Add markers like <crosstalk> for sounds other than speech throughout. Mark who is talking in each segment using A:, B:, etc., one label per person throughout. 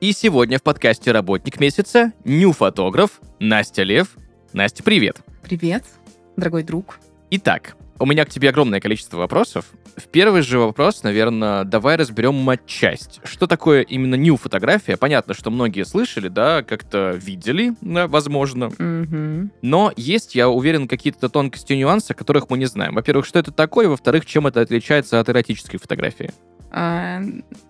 A: и сегодня в подкасте «Работник месяца» ню-фотограф Настя Лев. Настя, привет!
B: Привет, дорогой друг.
A: Итак, у меня к тебе огромное количество вопросов. В первый же вопрос, наверное, давай разберем матчасть. Что такое именно нью-фотография? Понятно, что многие слышали, да, как-то видели, да, возможно.
B: Мгм.
A: Но есть, я уверен, какие-то тонкости и нюансы, которых мы не знаем. Во-первых, что это такое? Во-вторых, чем это отличается от эротической фотографии?
B: А,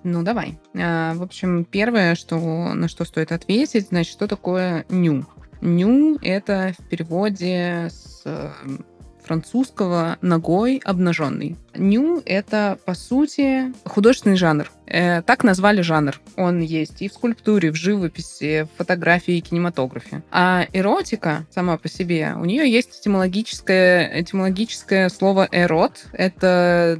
B: ну, давай. А, в общем, первое, что, на что стоит ответить, значит, что такое ню? Ню — это в переводе с э, французского «ногой обнаженный». Ню — это, по сути, художественный жанр. Э, так назвали жанр. Он есть и в скульптуре, в живописи, в фотографии и кинематографе. А эротика сама по себе, у нее есть этимологическое, этимологическое слово «эрот». Это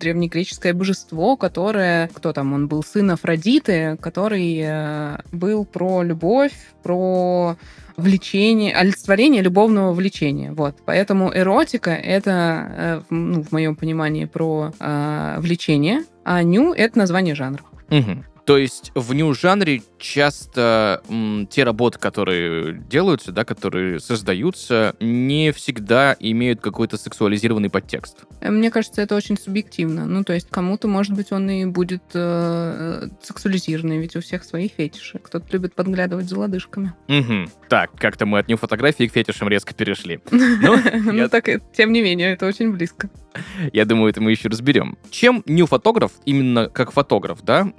B: древнегреческое божество, которое... Кто там? Он был сын Афродиты, который э, был про любовь, про влечение, олицетворение любовного влечения. Вот. Поэтому эротика — это, э, ну, в моем понимании, про э, влечение, а ню — это название жанра.
A: Мгм. То есть в нью-жанре часто м, те работы, которые делаются, да, которые создаются, не всегда имеют какой-то сексуализированный подтекст.
B: Э, Мне кажется, это очень субъективно. Ну, то есть кому-то, может быть, он и будет э, сексуализированный, ведь у всех свои фетиши. Кто-то любит подглядывать за лодыжками.
A: Мгм. Так, как-то мы от нью-фотографии к фетишам резко перешли. <laughs> Ну,
B: Ну, так, тем не менее, это очень близко.
A: Я думаю, это мы еще разберем. Чем нью-фотограф, именно как фотограф, да,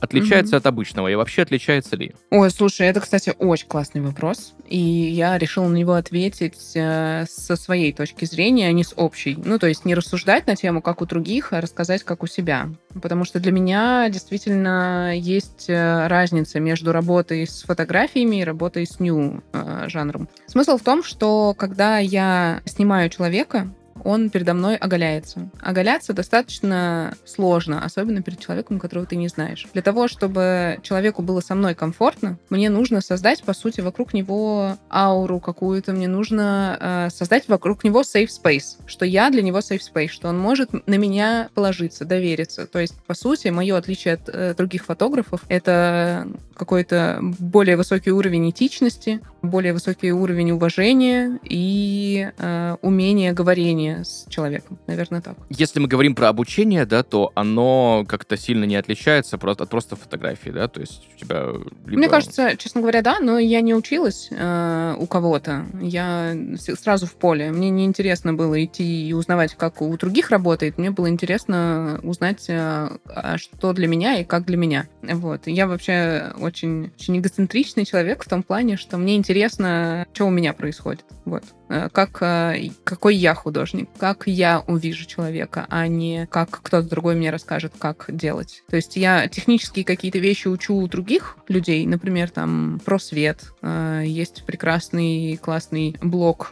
A: отличается от обычного? И вообще отличается ли?
B: Ой, слушай, это, кстати, очень классный вопрос. И я решила на него ответить э, со своей точки зрения, а не с общей. Ну, то есть не рассуждать на тему, как у других, а рассказать, как у себя. Потому что для меня действительно есть э, разница между работой с фотографиями и работой с нью э, жанром. Смысл в том, что когда я снимаю человека, он передо мной оголяется. Оголяться достаточно сложно, особенно перед человеком, которого ты не знаешь. Для того, чтобы человеку было со мной комфортно, мне нужно создать, по сути, вокруг него ауру какую-то, мне нужно э, создать вокруг него safe space, что я для него safe space, что он может на меня положиться, довериться. То есть, по сути, мое отличие от э, других фотографов — это какой-то более высокий уровень этичности, более высокий уровень уважения и э, умение говорения с человеком. Наверное, так.
A: Если мы говорим про обучение, да, то оно как-то сильно не отличается просто от просто фотографии, да, то есть у тебя либо...
B: Мне кажется, честно говоря, да, но я не училась э, у кого-то. Я сразу в поле. Мне не интересно было идти и узнавать, как у других работает. Мне было интересно узнать, э, а что для меня и как для меня. Вот. Я вообще очень, очень эгоцентричный человек в том плане, что мне интересно, что у меня происходит. Вот. Э, Как, э, какой я художник, как я увижу человека, а не как кто-то другой мне расскажет, как делать. То есть я технические какие-то вещи учу у других людей, например, там про свет. Э, Есть прекрасный, классный блог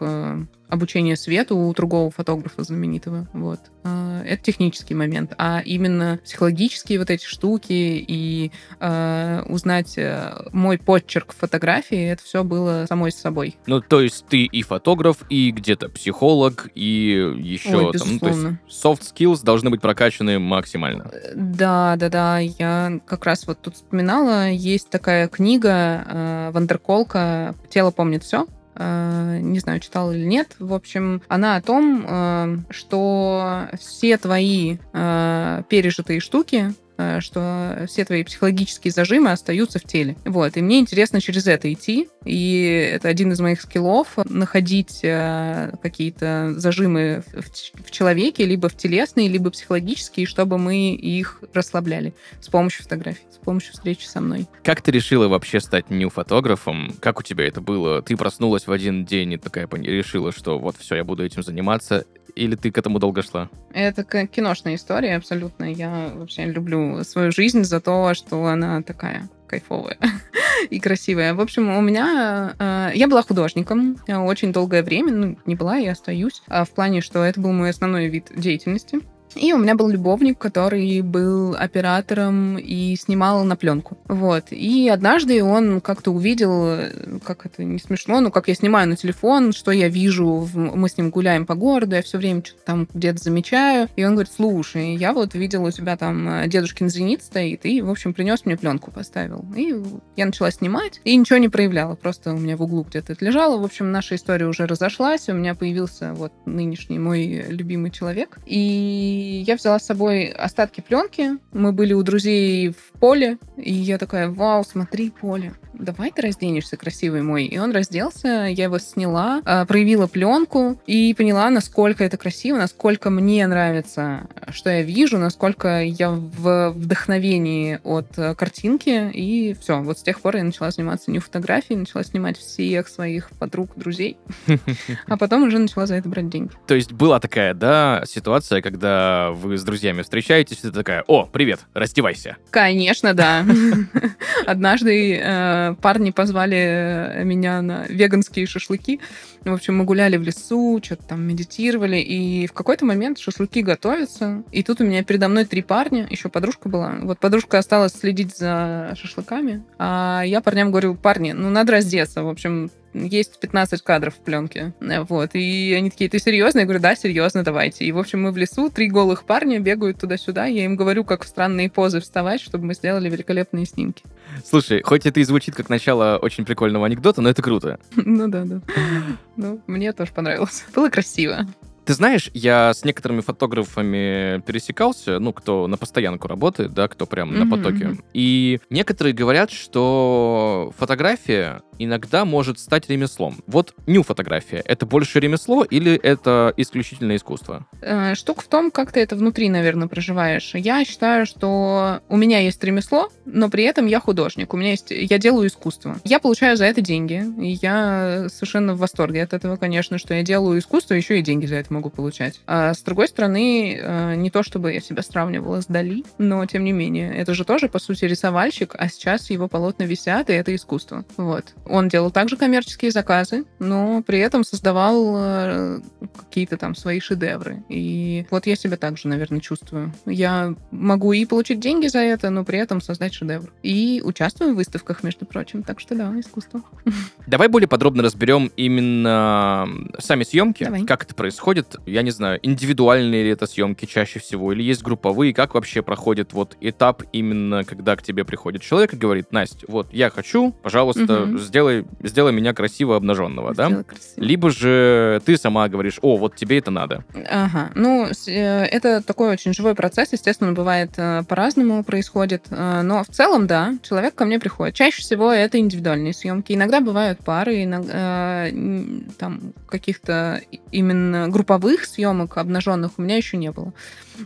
B: э, обучения свету у другого фотографа знаменитого. Вот. Э, Это технический момент. А именно психологические вот эти штуки и э, узнать э, мой подчерк в фотографии, это все было самой с собой.
A: Ну, то есть ты и фотограф, и где-то психолог, и еще
B: Ой,
A: там, ну, то есть soft skills должны быть прокачаны максимально.
B: Да, да, да. Я как раз вот тут вспоминала, есть такая книга э, Вандерколка «Тело помнит все». Не знаю, читала или нет. В общем, она о том, э, что все твои э, пережитые штуки э, что все твои психологические зажимы остаются в теле. Вот. И мне интересно через это идти. И это один из моих скиллов — находить э, какие-то зажимы в, в человеке, либо в телесные, либо психологические, чтобы мы их расслабляли с помощью фотографий, с помощью встречи со мной.
A: Как ты решила вообще стать нью-фотографом? Как у тебя это было? Ты проснулась в один день и такая решила, что вот все, я буду этим заниматься, или ты к этому долго шла?
B: Это киношная история абсолютно. Я вообще люблю свою жизнь за то, что она такая кайфовая. <laughs> и красивая. В общем, у меня... Э, я была художником очень долгое время, ну, не была, я остаюсь, а в плане, что это был мой основной вид деятельности. И у меня был любовник, который был оператором и снимал на пленку. Вот. И однажды он как-то увидел, как это не смешно, но как я снимаю на телефон, что я вижу, мы с ним гуляем по городу, я все время что-то там где-то замечаю. И он говорит, слушай, я вот видел у тебя там э, дедушкин зенит стоит, и, в общем, принес мне пленку, поставил. И я начала снимать, и ничего не проявляла, просто у меня в углу где-то это лежало. В общем, наша история уже разошлась, у меня появился вот нынешний мой любимый человек. И я взяла с собой остатки пленки. Мы были у друзей в поле, и я такая, вау, смотри, поле давай ты разденешься, красивый мой. И он разделся, я его сняла, а, проявила пленку и поняла, насколько это красиво, насколько мне нравится, что я вижу, насколько я в вдохновении от э, картинки. И все, вот с тех пор я начала заниматься не фотографией, начала снимать всех своих подруг, друзей, <laughs> а потом уже начала за это брать деньги.
A: То есть была такая, да, ситуация, когда вы с друзьями встречаетесь, ты такая, о, привет, раздевайся.
B: Конечно, да. <laughs> Однажды э, парни позвали меня на веганские шашлыки. В общем, мы гуляли в лесу, что-то там медитировали, и в какой-то момент шашлыки готовятся, и тут у меня передо мной три парня, еще подружка была. Вот подружка осталась следить за шашлыками, а я парням говорю, парни, ну надо раздеться. В общем, есть 15 кадров в пленке. Вот. И они такие, ты серьезно? Я говорю, да, серьезно, давайте. И, в общем, мы в лесу, три голых парня бегают туда-сюда. Я им говорю, как в странные позы вставать, чтобы мы сделали великолепные снимки.
A: Слушай, хоть это и звучит как начало очень прикольного анекдота, но это круто. <laughs>
B: Ну да, да. Ну, мне тоже понравилось. Было красиво.
A: Ты знаешь, я с некоторыми фотографами пересекался, ну, кто на постоянку работает, да, кто прям mm-hmm. на потоке. И некоторые говорят, что фотография иногда может стать ремеслом. Вот ню-фотография — это больше ремесло или это исключительно искусство?
B: Э, штука в том, как ты это внутри, наверное, проживаешь. Я считаю, что у меня есть ремесло, но при этом я художник. У меня есть... Я делаю искусство. Я получаю за это деньги. И я совершенно в восторге от этого, конечно, что я делаю искусство, еще и деньги за это могу получать. А с другой стороны, э, не то чтобы я себя сравнивала с Дали, но тем не менее, это же тоже, по сути, рисовальщик, а сейчас его полотна висят, и это искусство. Вот. Он делал также коммерческие заказы, но при этом создавал э, какие-то там свои шедевры. И вот я себя также, наверное, чувствую. Я могу и получить деньги за это, но при этом создать шедевр. И участвую в выставках, между прочим. Так что да, искусство.
A: Давай более подробно разберем именно сами съемки, Давай. как это происходит, происходит, я не знаю, индивидуальные ли это съемки чаще всего, или есть групповые, как вообще проходит вот этап именно, когда к тебе приходит человек и говорит, Настя, вот я хочу, пожалуйста, угу. сделай, сделай меня красиво обнаженного, сделай да? Красиво. Либо же ты сама говоришь, о, вот тебе это надо.
B: Ага, ну, э, это такой очень живой процесс, естественно, бывает э, по-разному происходит, э, но в целом, да, человек ко мне приходит. Чаще всего это индивидуальные съемки, иногда бывают пары, иногда, там каких-то именно групповых групповых съемок обнаженных у меня еще не было.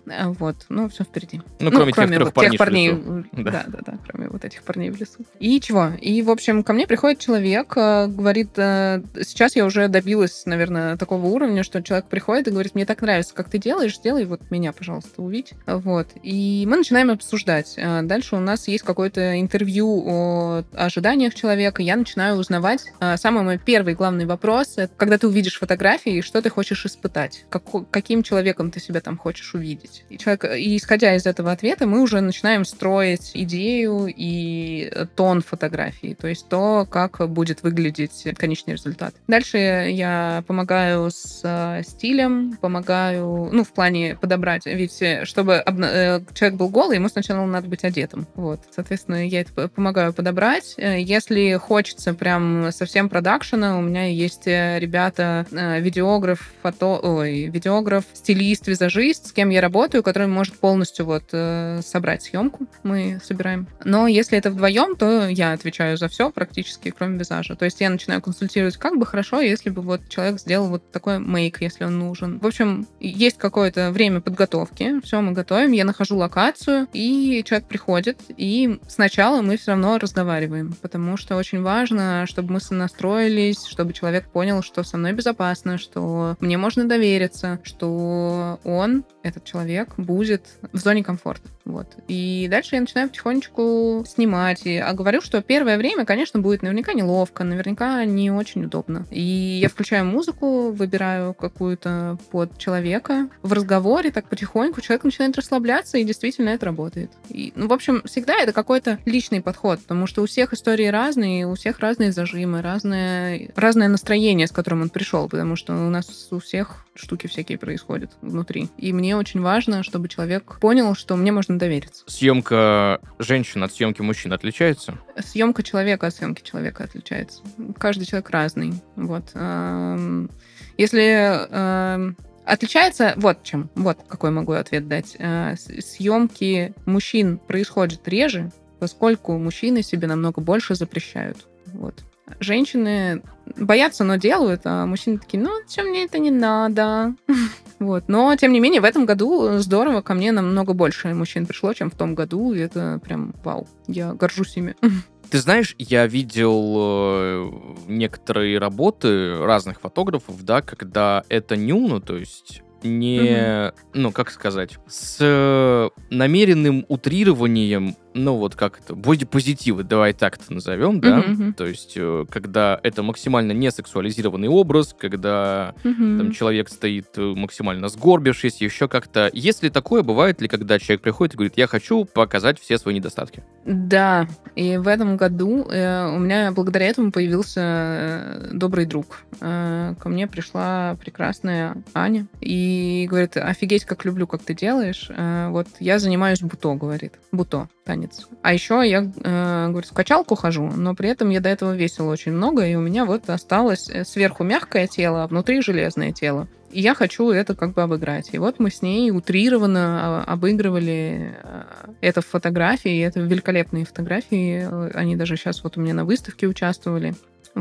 B: Э, вот, ну, все впереди.
A: Ну, кроме, ну, кроме тех, вот тех парней.
B: Да. да, да, да, кроме вот этих парней в лесу. И чего? И, в общем, ко мне приходит человек, э, говорит, э, сейчас я уже добилась, наверное, такого уровня, что человек приходит и говорит, мне так нравится, как ты делаешь, сделай вот меня, пожалуйста, увидь. Вот. И мы начинаем обсуждать. Дальше у нас есть какое-то интервью о ожиданиях человека. Я начинаю узнавать. Самый мой первый главный вопрос, это когда ты увидишь фотографии, что ты хочешь испытать, как, каким человеком ты себя там хочешь увидеть видеть. И, человек, и исходя из этого ответа, мы уже начинаем строить идею и тон фотографии, то есть то, как будет выглядеть конечный результат. Дальше я помогаю с э, стилем, помогаю, ну, в плане подобрать, ведь э, чтобы обна- э, человек был голый, ему сначала надо быть одетым. Вот, соответственно, я это помогаю подобрать. Если хочется прям совсем продакшена, у меня есть ребята, видеограф, фото, ой, видеограф, стилист, визажист, с кем я работаю, который может полностью вот э, собрать съемку. Мы собираем. Но если это вдвоем, то я отвечаю за все практически, кроме визажа. То есть я начинаю консультировать, как бы хорошо, если бы вот человек сделал вот такой мейк, если он нужен. В общем, есть какое-то время подготовки. Все, мы готовим. Я нахожу локацию, и человек приходит. И сначала мы все равно разговариваем, потому что очень важно, чтобы мы сонастроились, чтобы человек понял, что со мной безопасно, что мне можно довериться, что он, этот человек, человек будет в зоне комфорта. Вот. И дальше я начинаю потихонечку снимать. И, а говорю, что первое время, конечно, будет наверняка неловко, наверняка не очень удобно. И я включаю музыку, выбираю какую-то под человека. В разговоре так потихоньку человек начинает расслабляться, и действительно это работает. И, ну, в общем, всегда это какой-то личный подход, потому что у всех истории разные, у всех разные зажимы, разное, разное настроение, с которым он пришел, потому что у нас у всех штуки всякие происходят внутри. И мне очень важно, чтобы человек понял, что мне можно довериться.
A: Съемка женщин от съемки мужчин отличается?
B: Съемка человека от съемки человека отличается. Каждый человек разный. Вот. Если Отличается вот чем. Вот какой могу ответ дать. Э, съемки мужчин происходят реже, поскольку мужчины себе намного больше запрещают. Вот. Женщины боятся, но делают, а мужчины такие, ну, чем мне это не надо? <laughs> Вот. Но, тем не менее, в этом году здорово, ко мне намного больше мужчин пришло, чем в том году, и это прям вау. Я горжусь ими. <laughs>
A: Ты знаешь, я видел э, некоторые работы разных фотографов, да, когда это нюно, то есть не, угу. ну, как сказать, с намеренным утрированием ну вот как это, бодипозитивы, давай так это назовем, да, uh-huh, то есть э, когда это максимально не сексуализированный образ, когда uh-huh. там человек стоит э, максимально сгорбившись, еще как-то. Если такое, бывает ли, когда человек приходит и говорит, я хочу показать все свои недостатки?
B: Да, и в этом году э, у меня благодаря этому появился э, добрый друг. Э, ко мне пришла прекрасная Аня и говорит, офигеть, как люблю, как ты делаешь. Э, вот я занимаюсь буто, говорит, буто танец. А еще я, э, говорю, в качалку хожу, но при этом я до этого весила очень много, и у меня вот осталось э, сверху мягкое тело, а внутри железное тело. И я хочу это как бы обыграть. И вот мы с ней утрированно а, обыгрывали э, это в фотографии, это великолепные фотографии. Они даже сейчас вот у меня на выставке участвовали.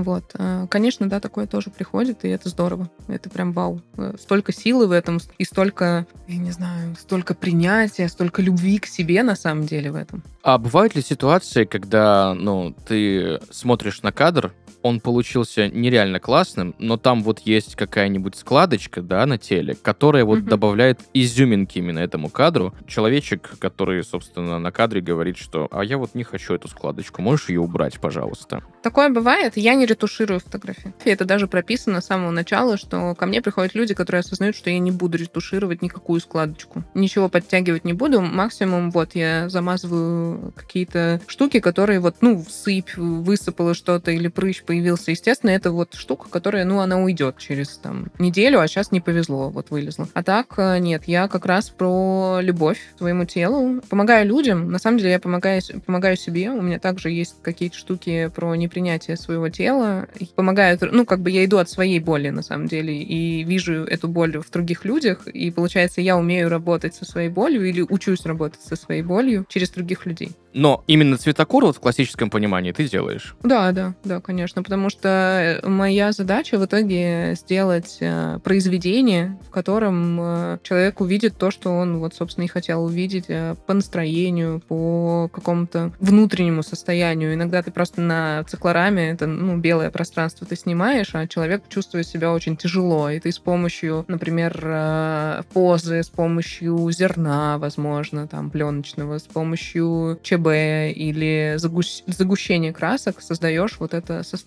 B: Вот. Э, конечно, да, такое тоже приходит, и это здорово. Это прям вау. Э, столько силы в этом, и столько, я не знаю, столько принятия, столько любви к себе на самом деле в этом.
A: А бывают ли ситуации, когда, ну, ты смотришь на кадр, он получился нереально классным, но там вот есть какая-нибудь складочка, да, на теле, которая вот mm-hmm. добавляет изюминки именно этому кадру. Человечек, который, собственно, на кадре говорит, что «а я вот не хочу эту складочку, можешь ее убрать, пожалуйста?»
B: Такое бывает. Я не ретуширую фотографии. Это даже прописано с самого начала, что ко мне приходят люди, которые осознают, что я не буду ретушировать никакую складочку. Ничего подтягивать не буду. Максимум вот я замазываю какие-то штуки, которые вот, ну, сыпь, высыпало что-то или прыщ появился. Естественно, это вот штука, которая, ну, она уйдет через там неделю, а сейчас не повезло, вот вылезла. А так, э, нет, я как раз про любовь к своему телу. Помогаю людям. На самом деле я помогаю, помогаю себе. У меня также есть какие-то штуки про непринятие своего тела. Помогают, ну, как бы я иду от своей боли, на самом деле, и вижу эту боль в других людях, и получается, я умею работать со своей болью или учусь работать со своей болью через других людей.
A: Но именно цветокор вот в классическом понимании ты делаешь?
B: Да, да, да, конечно, потому что моя задача в итоге сделать э, произведение, в котором э, человек увидит то, что он вот, собственно, и хотел увидеть э, по настроению, по какому-то внутреннему состоянию. Иногда ты просто на циклораме, это, ну, белое пространство ты снимаешь, а человек чувствует себя очень тяжело, и ты с помощью, например, позы, с помощью зерна, возможно, там, пленочного, с помощью ЧБ или загущ... загущение красок создаешь вот это состояние.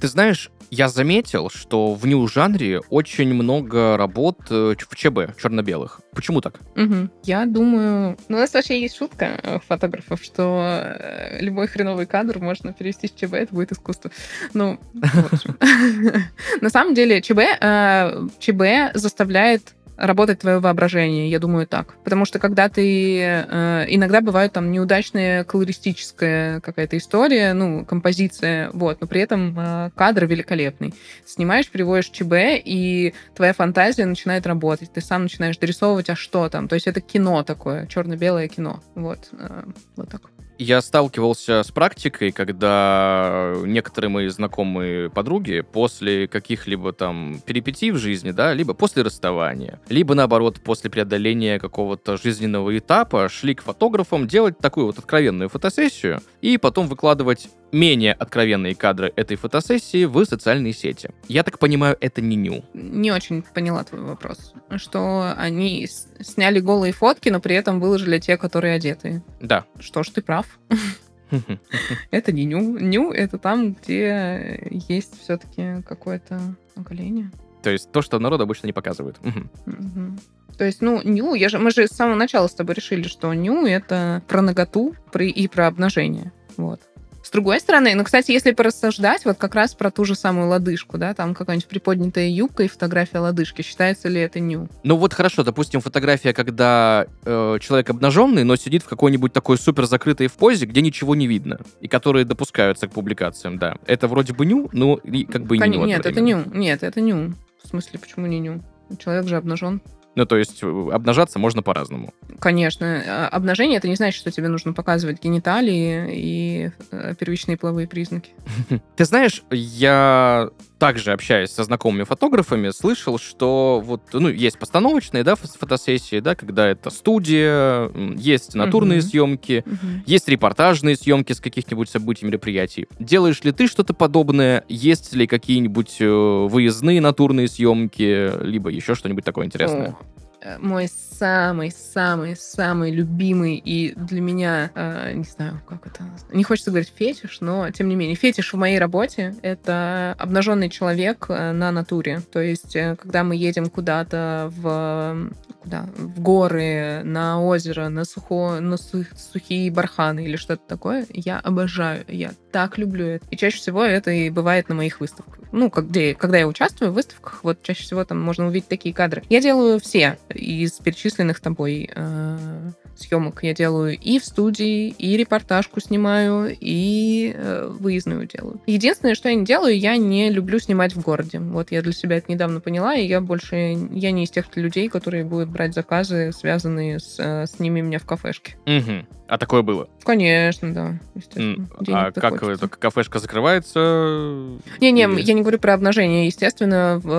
A: Ты знаешь, я заметил, что в нью-жанре очень много работ э, в ЧБ, черно-белых. Почему так?
B: Угу. Я думаю... Ну, у нас вообще есть шутка э, фотографов, что э, любой хреновый кадр можно перевести в ЧБ, это будет искусство. Ну, <laughs> <laughs> на самом деле ЧБ, ЧБ заставляет работать твое воображение, я думаю так. Потому что когда ты... Э, иногда бывает там неудачная колористическая какая-то история, ну, композиция, вот, но при этом э, кадр великолепный. Снимаешь, переводишь ЧБ, и твоя фантазия начинает работать. Ты сам начинаешь дорисовывать, а что там. То есть это кино такое, черно-белое кино. Вот, э, вот так
A: я сталкивался с практикой, когда некоторые мои знакомые подруги после каких-либо там перипетий в жизни, да, либо после расставания, либо наоборот после преодоления какого-то жизненного этапа шли к фотографам делать такую вот откровенную фотосессию и потом выкладывать менее откровенные кадры этой фотосессии в социальные сети. Я так понимаю, это не ню.
B: Не очень поняла твой вопрос. Что они сняли голые фотки, но при этом выложили те, которые одетые.
A: Да.
B: Что ж, ты прав. Это не ню. Ню — это там, где есть все-таки какое-то оголение.
A: То есть то, что народ обычно не показывают.
B: То есть, ну, ню, я же, мы же с самого начала с тобой решили, что ню — это про наготу при- и про обнажение. Вот. С другой стороны, ну, кстати, если порассуждать вот как раз про ту же самую лодыжку, да, там какая-нибудь приподнятая юбка и фотография лодыжки, считается ли это ню?
A: Ну вот хорошо, допустим, фотография, когда э, человек обнаженный, но сидит в какой-нибудь такой супер закрытой в позе, где ничего не видно, и которые допускаются к публикациям, да. Это вроде бы ню, но и как бы не
B: Кон-
A: ню
B: Нет, это ню. Нет, это ню. В смысле, почему не ню? Человек же обнажен.
A: Ну то есть э, обнажаться можно по-разному.
B: Конечно, а, обнажение это не значит, что тебе нужно показывать гениталии и э, первичные половые признаки.
A: Ты знаешь, я также общаясь со знакомыми фотографами, слышал, что вот, ну, есть постановочные, да, фо- фотосессии, да, когда это студия, есть натурные
B: Мгм.
A: съемки, есть репортажные съемки с каких-нибудь событий, мероприятий. Делаешь ли ты что-то подобное? Есть ли какие-нибудь э, выездные натурные съемки, либо еще что-нибудь такое интересное?
B: Э, Мой самый-самый-самый любимый и для меня, э, не знаю, как это... Не хочется говорить фетиш, но тем не менее, фетиш в моей работе — это обнаженный человек э, на натуре. То есть, э, когда мы едем куда-то в куда? В горы, на озеро, на, сухо, на су- сухие барханы или что-то такое, я обожаю. Я так люблю это. И чаще всего это и бывает на моих выставках. Ну, как- где, когда я участвую в выставках, вот чаще всего там можно увидеть такие кадры. Я делаю все из перечисленных тобой э, съемок. Я делаю и в студии, и репортажку снимаю, и э, выездную делаю. Единственное, что я не делаю, я не люблю снимать в городе. Вот я для себя это недавно поняла, и я больше... Я не из тех людей, которые будут брать заказы, связанные с э, «сними меня в кафешке».
A: Мгм. А такое было?
B: Конечно, да, естественно. Денег
A: А как
B: хочется.
A: это, кафешка закрывается?
B: Не-не,
A: Или-
B: я не говорю про обнажение. Естественно, в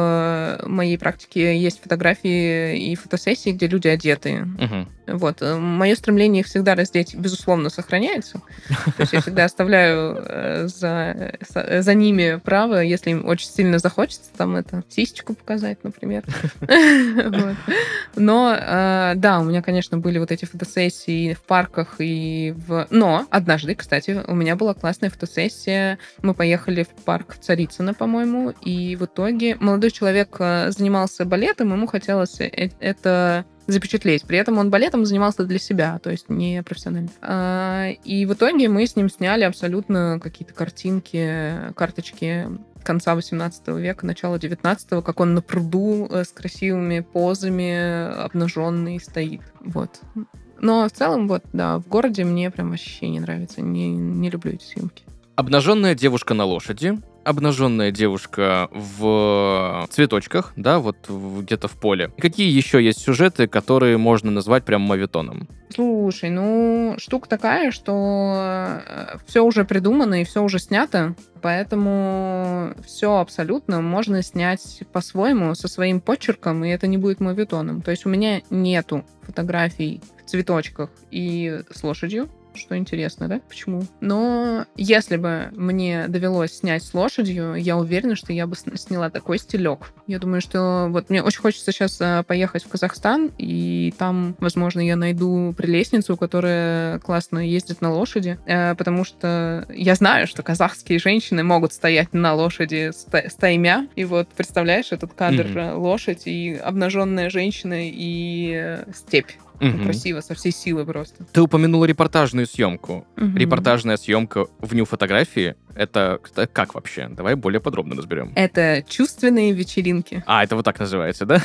B: э, моей практике есть фотографии и фотосессии, где люди одетые.
A: Мгм.
B: Вот. Мое стремление их всегда раздеть, безусловно, сохраняется. То есть я всегда оставляю э, за, за- ними право, если им очень сильно захочется, там это, сисечку показать, например. <laughs> Но, э, да, у меня, конечно, были вот эти фотосессии в парках и в... Но однажды, кстати, у меня была классная фотосессия. Мы поехали в парк Царицына, по-моему, и в итоге молодой человек э, занимался балетом, ему хотелось э- это запечатлеть. При этом он балетом занимался для себя, то есть не профессионально. А, И в итоге мы с ним сняли абсолютно какие-то картинки, карточки конца 18 века, начала 19 как он на пруду э, с красивыми позами, обнаженный стоит. Вот. Но в целом, вот, да, в городе мне прям вообще не нравится. Не, не люблю эти съемки.
A: Обнаженная девушка на лошади, обнаженная девушка в цветочках, да, вот где-то в поле. Какие еще есть сюжеты, которые можно назвать прям мавитоном?
B: Слушай, ну, штука такая, что все уже придумано и все уже снято, поэтому все абсолютно можно снять по-своему, со своим почерком, и это не будет мовитоном. То есть у меня нету фотографий в цветочках и с лошадью, что интересно, да? Почему? Но если бы мне довелось снять с лошадью, я уверена, что я бы сн- сняла такой стилек. Я думаю, что вот мне очень хочется сейчас э, поехать в Казахстан, и там, возможно, я найду прелестницу, которая классно ездит на лошади, э, потому что я знаю, что казахские женщины могут стоять на лошади ста- стаймя, и вот представляешь этот кадр э, лошадь и обнаженная женщина и э, степь.
A: Мгм.
B: Красиво, со всей силы просто.
A: Ты упомянула репортажную съемку.
B: Мгм.
A: Репортажная съемка в нью-фотографии — это это как вообще? Давай более подробно разберем.
B: Это чувственные вечеринки.
A: А, это вот так называется, да?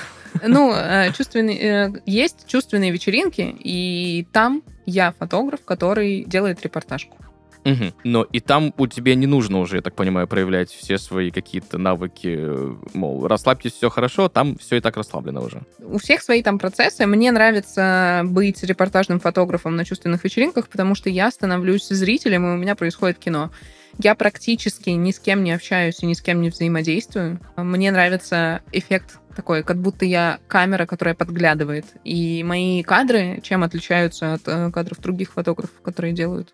B: Ну, э, чувственные, э, есть чувственные вечеринки, и там я фотограф, который делает репортажку.
A: Мгм. Но и там у тебя не нужно уже, я так понимаю, проявлять все свои какие-то навыки, мол, расслабьтесь, все хорошо, там все и так расслаблено уже.
B: У всех свои там процессы. Мне нравится быть репортажным фотографом на чувственных вечеринках, потому что я становлюсь зрителем, и у меня происходит кино. Я практически ни с кем не общаюсь и ни с кем не взаимодействую. Мне нравится эффект такой, как будто я камера, которая подглядывает. И мои кадры чем отличаются от э, кадров других фотографов, которые делают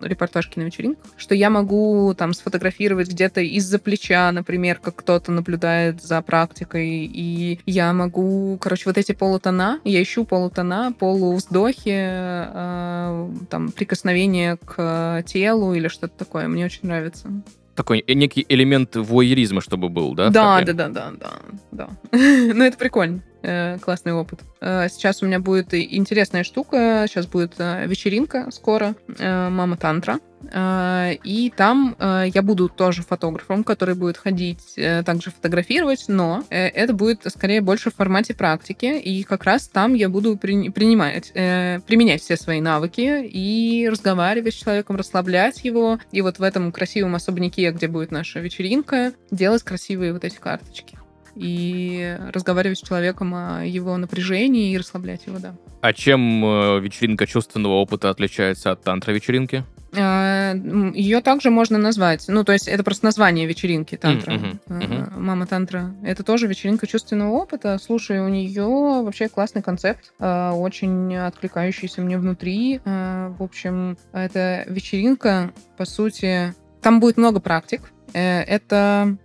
B: репортажки на вечеринках? Что я могу там сфотографировать где-то из-за плеча, например, как кто-то наблюдает за практикой, и я могу, короче, вот эти полутона, я ищу полутона, полувздохи, э, там, прикосновение к телу или что-то такое. Мне очень нравится
A: такой некий элемент воеризма, чтобы был, да?
B: Да, да, да, да, да, да. <laughs> ну, это прикольно. Э, классный опыт. Э, сейчас у меня будет интересная штука. Сейчас будет э, вечеринка скоро. Мама Тантра. И там я буду тоже фотографом, который будет ходить, также фотографировать, но это будет скорее больше в формате практики. И как раз там я буду принимать, применять все свои навыки и разговаривать с человеком, расслаблять его. И вот в этом красивом особняке, где будет наша вечеринка, делать красивые вот эти карточки и разговаривать с человеком о его напряжении и расслаблять его, да.
A: А чем э, вечеринка чувственного опыта отличается от тантра-вечеринки?
B: А, Ее также можно назвать. Ну, то есть это просто название вечеринки тантра. Mm-hmm. Mm-hmm. Мама тантра. Это тоже вечеринка чувственного опыта. Слушай, у нее вообще классный концепт, очень откликающийся мне внутри. В общем, это вечеринка, по сути, там будет много практик. Э, это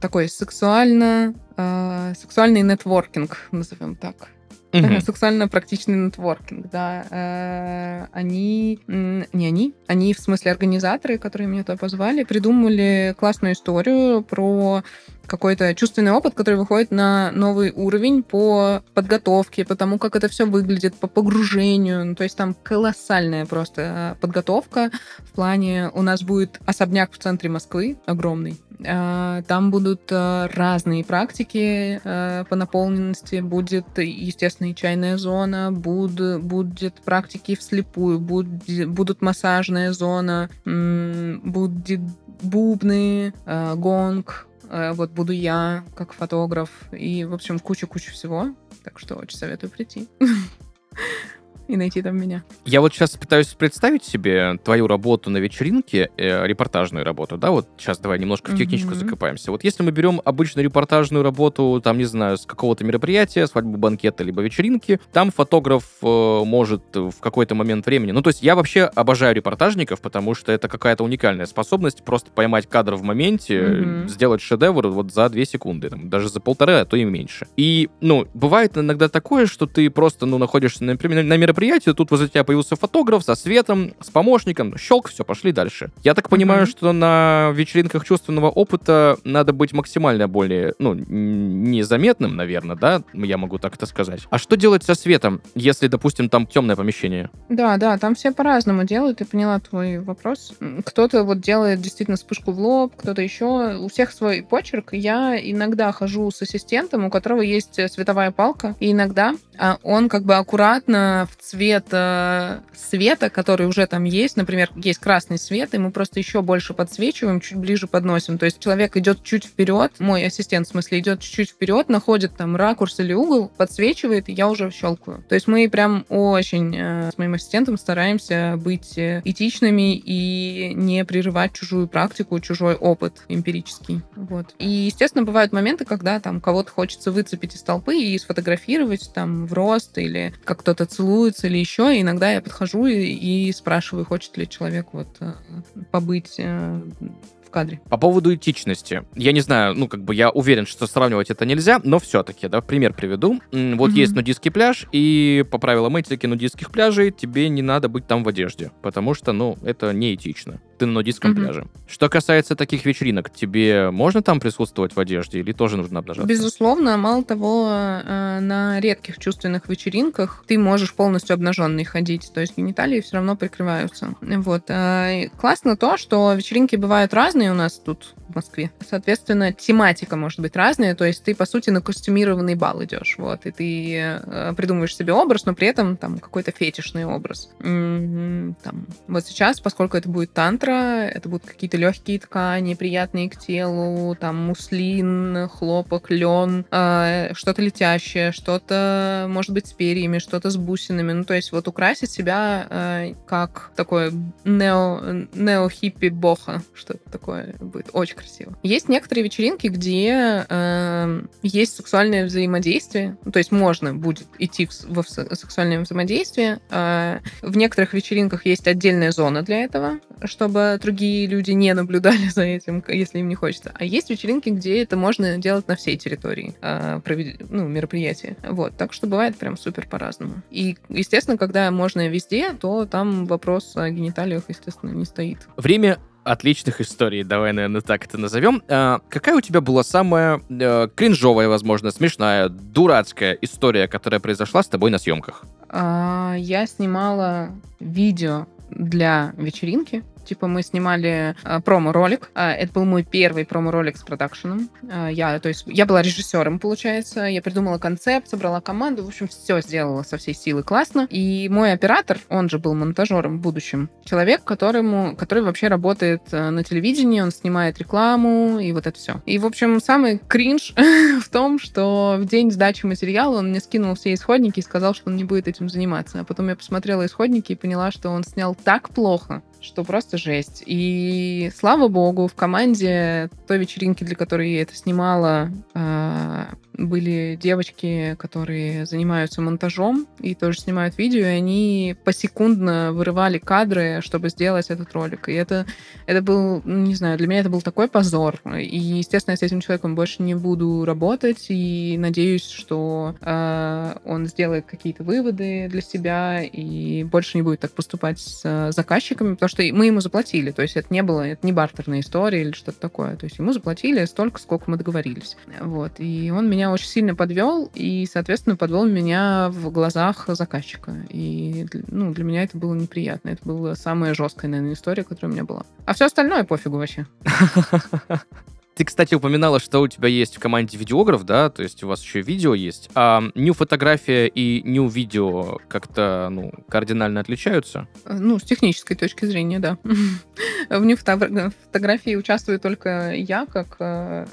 B: такой сексуально, э, сексуальный нетворкинг, назовем так. Mm-hmm. <laughs> Сексуально-практичный нетворкинг, да. Э, они, не они, они в смысле организаторы, которые меня туда позвали, придумали классную историю про какой-то чувственный опыт, который выходит на новый уровень по подготовке, по тому, как это все выглядит, по погружению. Ну, то есть там колоссальная просто подготовка в плане у нас будет особняк в центре Москвы огромный. А, там будут а, разные практики а, по наполненности. Будет, естественно, и чайная зона, будет, будет практики вслепую, будет, будут массажная зона, будет бубны, гонг, вот буду я как фотограф и, в общем, куча-куча всего. Так что очень советую прийти. <laughs> и найти там меня.
A: Я вот сейчас пытаюсь представить себе твою работу на вечеринке, э, репортажную работу, да, вот сейчас давай немножко в техничку mm-hmm. закопаемся. Вот если мы берем обычную репортажную работу, там, не знаю, с какого-то мероприятия, свадьбы, банкета, либо вечеринки, там фотограф э, может в какой-то момент времени, ну, то есть я вообще обожаю репортажников, потому что это какая-то уникальная способность просто поймать кадр в моменте, mm-hmm. сделать шедевр вот за две секунды, там, даже за полторы, а то и меньше. И, ну, бывает иногда такое, что ты просто, ну, находишься, например, на мероприятии, мероприятию, тут возле тебя появился фотограф со светом, с помощником, щелк, все, пошли дальше. Я так понимаю, mm-hmm. что на вечеринках чувственного опыта надо быть максимально более, ну, незаметным, наверное, да, я могу так это сказать. А что делать со светом, если, допустим, там темное помещение?
B: Да, да, там все по-разному делают, я поняла твой вопрос. Кто-то вот делает действительно вспышку в лоб, кто-то еще. У всех свой почерк. Я иногда хожу с ассистентом, у которого есть световая палка, и иногда а, он как бы аккуратно в цвет э, света, который уже там есть, например, есть красный свет, и мы просто еще больше подсвечиваем, чуть ближе подносим. То есть человек идет чуть вперед, мой ассистент, в смысле, идет чуть-чуть вперед, находит там ракурс или угол, подсвечивает, и я уже щелкаю. То есть мы прям очень э, с моим ассистентом стараемся быть этичными и не прерывать чужую практику, чужой опыт эмпирический. Вот. И, естественно, бывают моменты, когда там кого-то хочется выцепить из толпы и сфотографировать там в рост или как кто-то целуется или еще. И иногда я подхожу и, и спрашиваю, хочет ли человек вот э, побыть э, кадре.
A: По поводу этичности. Я не знаю, ну, как бы я уверен, что сравнивать это нельзя, но все-таки, да, пример приведу. Вот mm-hmm. есть нудистский пляж, и по правилам этики нудистских пляжей тебе не надо быть там в одежде, потому что, ну, это неэтично. Ты на нудистском mm-hmm. пляже. Что касается таких вечеринок, тебе можно там присутствовать в одежде или тоже нужно обнажаться?
B: Безусловно, мало того, э, на редких чувственных вечеринках ты можешь полностью обнаженный ходить, то есть гениталии все равно прикрываются. Вот. Э, классно то, что вечеринки бывают разные, у нас тут в Москве. Соответственно, тематика может быть разная, то есть ты, по сути, на костюмированный бал идешь, вот, и ты э, придумываешь себе образ, но при этом там какой-то фетишный образ. Там, вот сейчас, поскольку это будет тантра, микро, это будут какие-то легкие ткани, приятные к телу, там муслин, хлопок, лен, э, что-то летящее, что-то, может быть, с перьями, что-то с бусинами. Ну, то есть вот украсить себя э, как такое нео, нео-хиппи боха, что-то такое будет очень красиво. Есть некоторые вечеринки, где э, есть сексуальное взаимодействие, ну, то есть можно будет идти в, в сексуальное взаимодействие. Э, в некоторых вечеринках есть отдельная зона для этого, чтобы другие люди не наблюдали за этим, если им не хочется. А есть вечеринки, где это можно делать на всей территории э, провед... ну, мероприятия. Вот, так что бывает прям супер по-разному. И, естественно, когда можно везде, то там вопрос о гениталиях, естественно, не стоит.
A: Время отличных историй, давай, наверное, так это назовем. А, какая у тебя была самая а, кринжовая, возможно, смешная, дурацкая история, которая произошла с тобой на съемках?
B: А, я снимала видео для вечеринки Типа мы снимали э, промо-ролик. Э, это был мой первый промо-ролик с продакшеном. Э, я, то есть, я была режиссером, получается. Я придумала концепт, собрала команду. В общем, все сделала со всей силы классно. И мой оператор, он же был монтажером в будущем, человек, которому, который вообще работает э, на телевидении, он снимает рекламу и вот это все. И, в общем, самый кринж <laughs> в том, что в день сдачи материала он мне скинул все исходники и сказал, что он не будет этим заниматься. А потом я посмотрела исходники и поняла, что он снял так плохо, что просто жесть. И слава богу, в команде той вечеринки, для которой я это снимала, а, были девочки, которые занимаются монтажом и тоже снимают видео, и они посекундно вырывали кадры, чтобы сделать этот ролик. И это, это был, ну, не знаю, для меня это был такой позор. И, естественно, я с этим человеком больше не буду работать, и надеюсь, что э, он сделает какие-то выводы для себя и больше не будет так поступать с заказчиками, потому что мы ему заплатили. То есть это не было, это не бартерная история или что-то такое. То есть ему заплатили столько, сколько мы договорились. Вот. И он меня очень сильно подвел, и, соответственно, подвел меня в глазах заказчика. И ну, для меня это было неприятно. Это была самая жесткая, наверное, история, которая у меня была. А все остальное пофигу вообще. <laughs>
A: Ты, кстати, упоминала, что у тебя есть в команде видеограф, да, то есть у вас еще видео есть. А нью фотография и нью видео как-то, ну, кардинально отличаются?
B: Ну, с технической точки зрения, да. <laughs> В нью фотографии участвую только я, как э,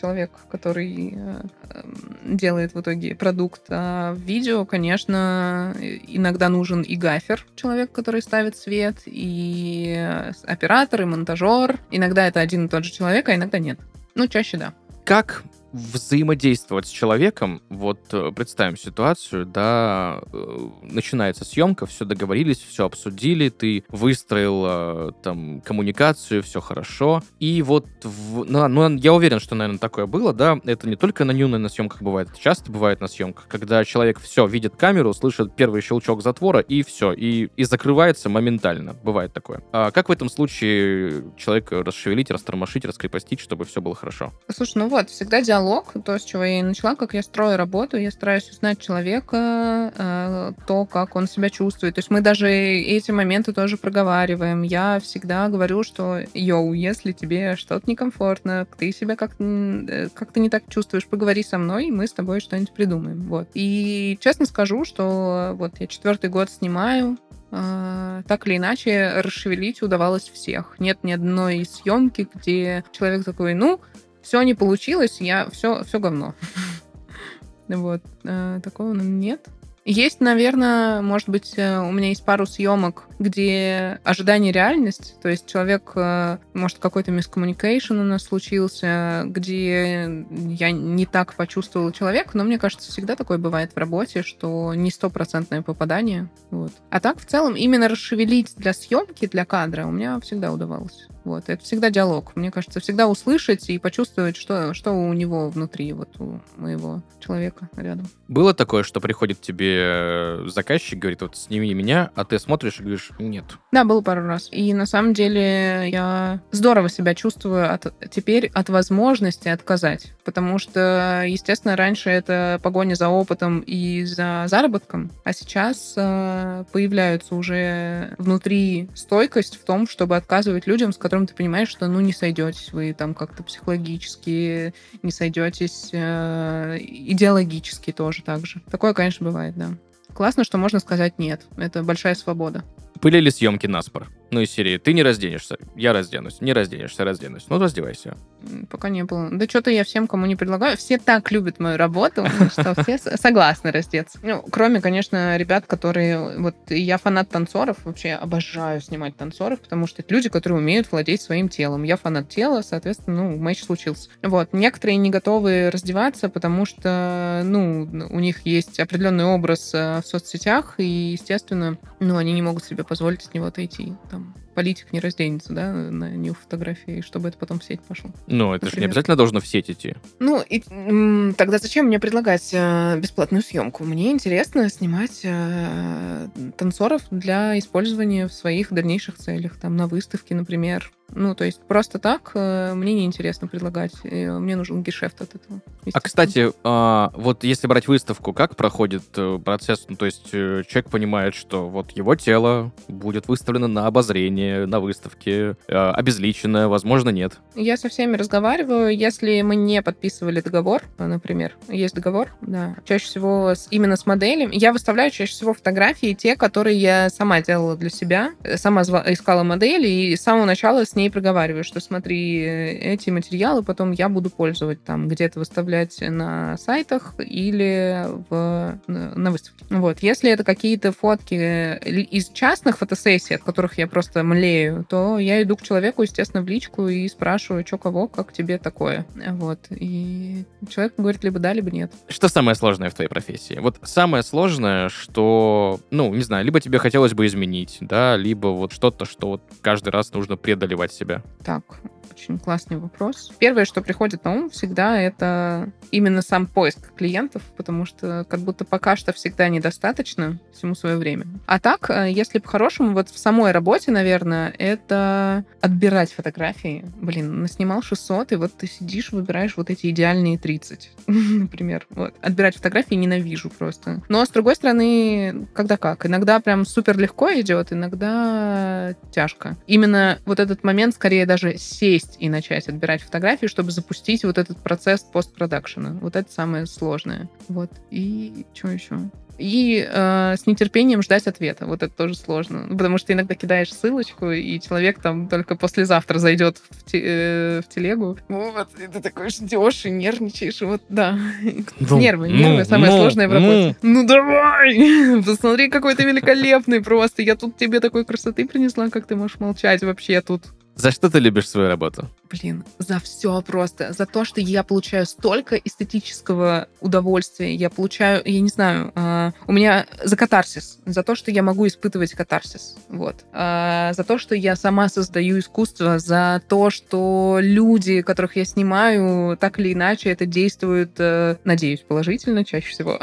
B: человек, который э, эм, делает в итоге продукт. А в видео, конечно, иногда нужен и гафер, человек, который ставит свет, и оператор, и монтажер. Иногда это один и тот же человек, а иногда нет. Ну, чаще да.
A: Как взаимодействовать с человеком, вот э, представим ситуацию, да, э, начинается съемка, все договорились, все обсудили, ты выстроил э, там коммуникацию, все хорошо, и вот, в, ну, я уверен, что, наверное, такое было, да, это не только на Нюне на съемках бывает, это часто бывает на съемках, когда человек все видит камеру, слышит первый щелчок затвора, и все, и, и закрывается моментально, бывает такое. А как в этом случае человека расшевелить, растормошить, раскрепостить, чтобы все было хорошо?
B: Слушай, ну вот, всегда диалог диалог, то, с чего я и начала, как я строю работу, я стараюсь узнать человека, э, то, как он себя чувствует. То есть мы даже эти моменты тоже проговариваем. Я всегда говорю, что, йоу, если тебе что-то некомфортно, ты себя как-то э, как не так чувствуешь, поговори со мной, и мы с тобой что-нибудь придумаем. Вот. И честно скажу, что вот я четвертый год снимаю, Uh, так или иначе, расшевелить удавалось всех. Нет ни одной съемки, где человек такой, ну, все не получилось, я все, все говно. <laughs> Вот. Э, такого нет. Есть, наверное, может быть, э, у меня есть пару съемок, где ожидание реальность, то есть человек, э, может, какой-то мискоммуникейшн у нас случился, где я не так почувствовала человека, но мне кажется, всегда такое бывает в работе, что не стопроцентное попадание. Вот. А так, в целом, именно расшевелить для съемки, для кадра у меня всегда удавалось. Вот. Это всегда диалог. Мне кажется, всегда услышать и почувствовать, что, что у него внутри, вот у моего человека рядом.
A: Было такое, что приходит тебе э, заказчик, говорит, вот сними меня, а ты смотришь и говоришь, нет.
B: Да, было пару раз. И на самом деле я здорово себя чувствую от, теперь от возможности отказать. Потому что, естественно, раньше это погоня за опытом и за заработком, а сейчас э, появляются уже внутри стойкость в том, чтобы отказывать людям, с которыми которым ты понимаешь, что ну не сойдетесь вы там как-то психологически, не сойдетесь э, идеологически тоже так же. Такое, конечно, бывает, да. Классно, что можно сказать нет. Это большая свобода.
A: Пылили съемки наспор. Ну, из серии «Ты не разденешься, я разденусь, не разденешься, разденусь». Ну, раздевайся.
B: Пока не было. Да что-то я всем, кому не предлагаю. Все так любят мою работу, <laughs> что все согласны раздеться. Ну, кроме, конечно, ребят, которые... Вот я фанат танцоров, вообще обожаю снимать танцоров, потому что это люди, которые умеют владеть своим телом. Я фанат тела, соответственно, ну, матч случился. Вот. Некоторые не готовы раздеваться, потому что, ну, у них есть определенный образ э, в соцсетях, и, естественно, ну, они не могут себе позволить от него отойти. Там политик не разденется, да, на нее фотографии, чтобы это потом в сеть пошло.
A: Ну, это же не обязательно должно в сеть идти.
B: Ну, и, тогда зачем мне предлагать э, бесплатную съемку? Мне интересно снимать э, танцоров для использования в своих дальнейших целях, там, на выставке, например. Ну, то есть просто так э, мне неинтересно предлагать. Мне нужен гешефт от этого.
A: А, кстати, а, вот если брать выставку, как проходит процесс? Ну, то есть человек понимает, что вот его тело будет выставлено на обозрение на выставке, э, обезличенное, возможно, нет.
B: Я со всеми разговариваю. Если мы не подписывали договор, э, например, есть договор, да, чаще всего с- именно с моделями. Я выставляю чаще всего фотографии, те, которые я сама делала для себя, э, сама искала модели, и с самого начала с ней проговариваю, что смотри, эти материалы потом я буду пользовать там, где-то выставлять на сайтах или в, на выставке. Вот. Если это какие-то фотки из частных фотосессий, от которых я просто млею, то я иду к человеку, естественно, в личку и спрашиваю, что кого, как тебе такое. Вот. И человек говорит либо да, либо нет.
A: Что самое сложное в твоей профессии? Вот самое сложное, что, ну, не знаю, либо тебе хотелось бы изменить, да, либо вот что-то, что вот каждый раз нужно преодолевать себя.
B: Так, очень классный вопрос. Первое, что приходит на ум всегда, это именно сам поиск клиентов, потому что как будто пока что всегда недостаточно всему свое время. А так, э, если по-хорошему, вот в самой работе, наверное, это отбирать фотографии. Блин, наснимал 600, и вот ты сидишь, выбираешь вот эти идеальные 30, <laughs> например. Вот. Отбирать фотографии ненавижу просто. Но, с другой стороны, когда как. Иногда прям супер легко идет, иногда тяжко. Именно вот этот момент, скорее даже сесть и начать отбирать фотографии, чтобы запустить вот этот процесс постпродакшена. Вот это самое сложное. Вот. И что еще? И э, с нетерпением ждать ответа. Вот это тоже сложно. Ну, Потому что иногда кидаешь ссылочку, и человек там только послезавтра зайдет в, те- э, в телегу. Вот, и ты такой ждешь и нервничаешь. Вот, да.
A: Ну,
B: нервы,
A: ну,
B: нервы самое
A: ну,
B: сложное в работе. Ну, давай! <laughs> Посмотри, какой ты великолепный просто. Я тут тебе такой красоты принесла, как ты можешь молчать вообще тут.
A: За что ты любишь свою работу?
B: Блин, за все просто. За то, что я получаю столько эстетического удовольствия. Я получаю, я не знаю, а, у меня за катарсис. За то, что я могу испытывать катарсис. Вот. А, за то, что я сама создаю искусство. За то, что люди, которых я снимаю, так или иначе это действует, э, надеюсь, положительно чаще всего,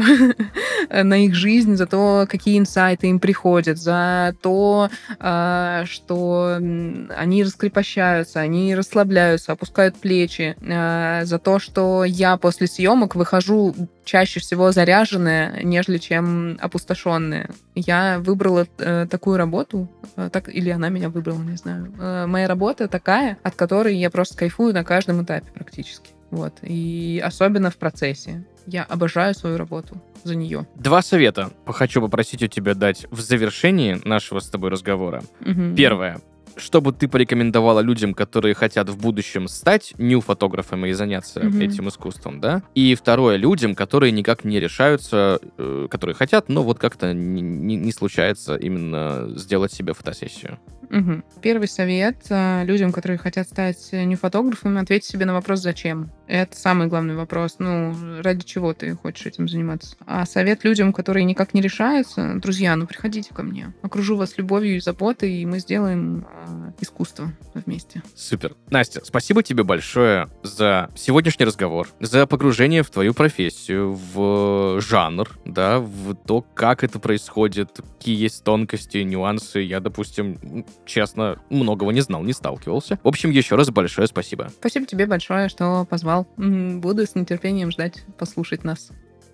B: <laughs> на их жизнь. За то, какие инсайты им приходят. За то, а, что они раскрепощаются, они расслабляются, опускают плечи, а, за то, что я после съемок выхожу чаще всего заряженная, нежели чем опустошенная. Я выбрала э, такую работу, э, так, или она меня выбрала, не знаю. Э, моя работа такая, от которой я просто кайфую на каждом этапе практически. Вот. И особенно в процессе. Я обожаю свою работу за нее.
A: Два совета хочу попросить у тебя дать в завершении нашего с тобой разговора.
B: Мгм.
A: Первое. Чтобы ты порекомендовала людям, которые хотят в будущем стать нью-фотографами и заняться
B: Мгм.
A: этим искусством, да? И второе, людям, которые никак не решаются, э, которые хотят, но вот как-то не, не- не случается именно сделать себе фотосессию.
B: Мгм. Первый совет э, людям, которые хотят стать э, не фотографами, ответь себе на вопрос «Зачем?». Это самый главный вопрос. Ну, ради чего ты хочешь этим заниматься? А совет людям, которые никак не решаются, друзья, ну приходите ко мне. Окружу вас любовью и заботой, и мы сделаем э, искусство вместе.
A: Супер. Настя, спасибо тебе большое за сегодняшний разговор, за погружение в твою профессию, в жанр, да, в то, как это происходит, какие есть тонкости, нюансы. Я, допустим, честно, многого не знал, не сталкивался. В общем, еще раз большое спасибо.
B: Спасибо тебе большое, что позвал. М, Буду с нетерпением ждать послушать нас.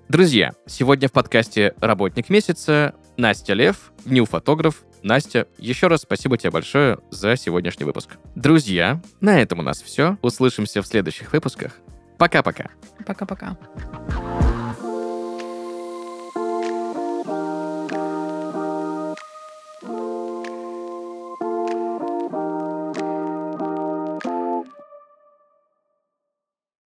A: Друзья, сегодня в подкасте «Работник месяца» Настя Лев, нью-фотограф. Настя, еще раз спасибо тебе большое за сегодняшний выпуск. Друзья, на этом у нас все. Услышимся в следующих выпусках. Пока-пока.
B: Пока-пока.